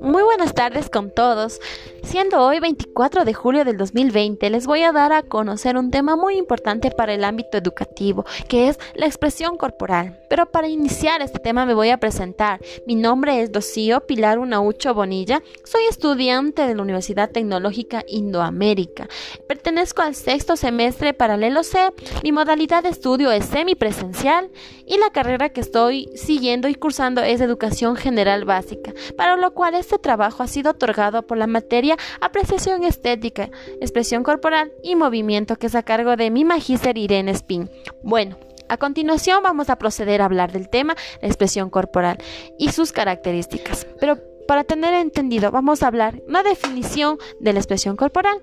Muy buenas tardes con todos. Siendo hoy 24 de julio del 2020, les voy a dar a conocer un tema muy importante para el ámbito educativo, que es la expresión corporal. Pero para iniciar este tema me voy a presentar. Mi nombre es Docío Pilar Unaucho Bonilla. Soy estudiante de la Universidad Tecnológica Indoamérica. Pertenezco al sexto semestre paralelo C. Mi modalidad de estudio es semipresencial y la carrera que estoy siguiendo y cursando es Educación General Básica, para lo cual este trabajo ha sido otorgado por la materia Apreciación Estética, Expresión Corporal y Movimiento que es a cargo de mi magíster Irene Spin. Bueno, a continuación vamos a proceder a hablar del tema la expresión corporal y sus características. Pero para tener entendido, vamos a hablar una definición de la expresión corporal.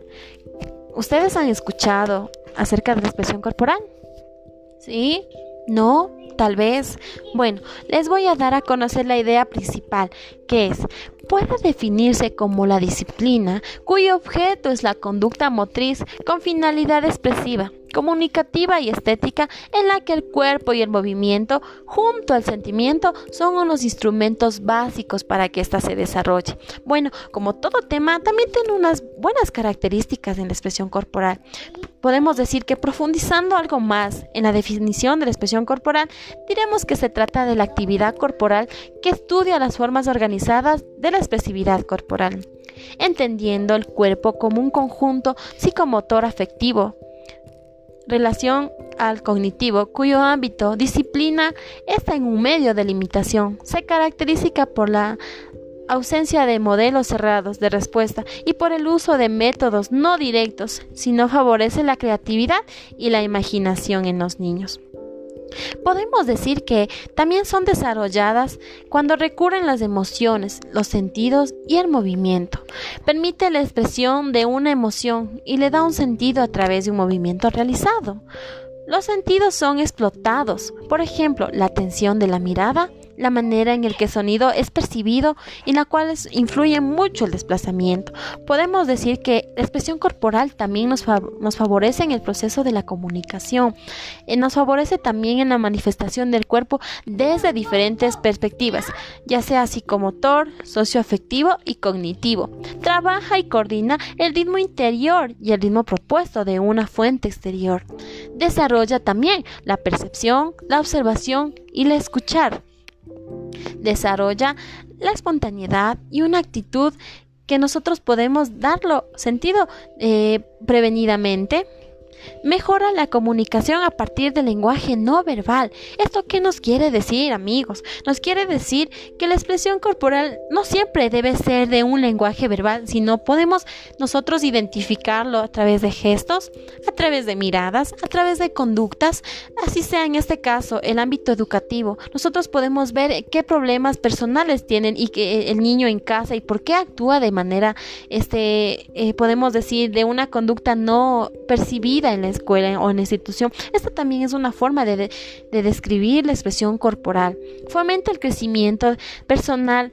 ¿Ustedes han escuchado acerca de la expresión corporal? ¿Sí? ¿No? Tal vez. Bueno, les voy a dar a conocer la idea principal, que es, puede definirse como la disciplina cuyo objeto es la conducta motriz con finalidad expresiva comunicativa y estética en la que el cuerpo y el movimiento, junto al sentimiento, son unos instrumentos básicos para que ésta se desarrolle. Bueno, como todo tema, también tiene unas buenas características en la expresión corporal. Podemos decir que profundizando algo más en la definición de la expresión corporal, diremos que se trata de la actividad corporal que estudia las formas organizadas de la expresividad corporal entendiendo el cuerpo como un conjunto psicomotor afectivo, relación al cognitivo, cuyo ámbito, disciplina, está en un medio de limitación. Se caracteriza por la ausencia de modelos cerrados de respuesta y por el uso de métodos no directos, sino favorece la creatividad y la imaginación en los niños. Podemos decir que también son desarrolladas cuando recurren las emociones, los sentidos y el movimiento. Permite la expresión de una emoción y le da un sentido a través de un movimiento realizado. Los sentidos son explotados, por ejemplo, la atención de la mirada, la manera en el que el sonido es percibido y en la cual influye mucho el desplazamiento. Podemos decir que la expresión corporal también nos, favorece en el proceso de la comunicación, eh, nos favorece también en la manifestación del cuerpo desde diferentes perspectivas, ya sea psicomotor, socioafectivo y cognitivo. Trabaja y coordina el ritmo interior y el ritmo propuesto de una fuente exterior. Desarrolla también la percepción, la observación y la escuchar. Desarrolla la espontaneidad y una actitud que nosotros podemos darlo sentido eh, prevenidamente Mejora la comunicación a partir del lenguaje no verbal. ¿Esto qué nos quiere decir, amigos? Nos quiere decir que la expresión corporal no siempre debe ser de un lenguaje verbal, sino podemos nosotros identificarlo a través de gestos, a través de miradas, a través de conductas, así sea en este caso el ámbito educativo. Nosotros podemos ver qué problemas personales tienen y que el niño en casa y por qué actúa de manera, este, eh, podemos decir, de una conducta no percibida en la escuela o en la institución. Esta también es una forma de, describir la expresión corporal. Fomenta el crecimiento personal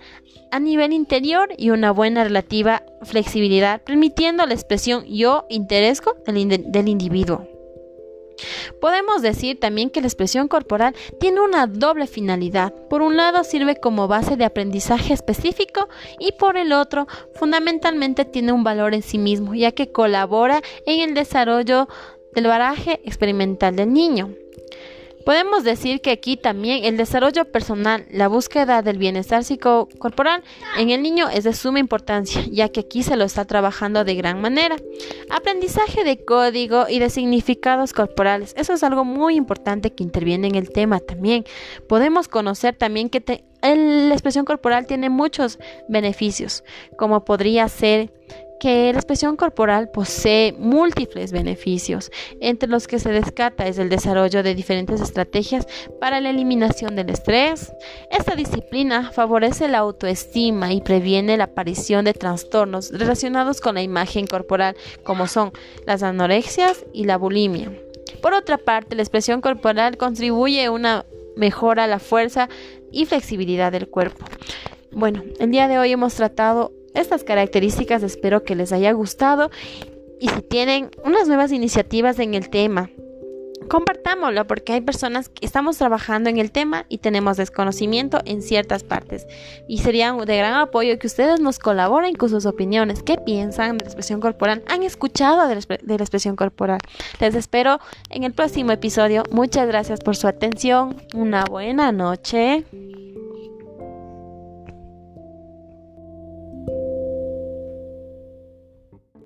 a nivel interior y una buena relativa flexibilidad, permitiendo la expresión yo interesco del individuo. Podemos decir también que la expresión corporal tiene una doble finalidad. Por un lado sirve como base de aprendizaje específico y por el otro fundamentalmente tiene un valor en sí mismo, ya que colabora en el desarrollo del baraje experimental del niño. Podemos decir que aquí también el desarrollo personal, la búsqueda del bienestar psicocorporal en el niño es de suma importancia, ya que aquí se lo está trabajando de gran manera. Aprendizaje de código y de significados corporales, eso es algo muy importante que interviene en el tema también. Podemos conocer también que la expresión corporal tiene muchos beneficios, como podría ser que la expresión corporal posee múltiples beneficios, entre los que se descata es el desarrollo de diferentes estrategias para la eliminación del estrés. Esta disciplina favorece la autoestima y previene la aparición de trastornos relacionados con la imagen corporal, como son las anorexias y la bulimia. Por otra parte, la expresión corporal contribuye a una mejora la fuerza y flexibilidad del cuerpo. Bueno, el día de hoy hemos tratado estas características espero que les haya gustado y si tienen unas nuevas iniciativas en el tema compartámoslo porque hay personas que estamos trabajando en el tema y tenemos desconocimiento en ciertas partes. Y sería de gran apoyo que ustedes nos colaboren con sus opiniones. ¿Qué piensan de la expresión corporal? ¿Han escuchado de la, expresión corporal? Les espero en el próximo episodio. Muchas gracias por su atención. Una buena noche.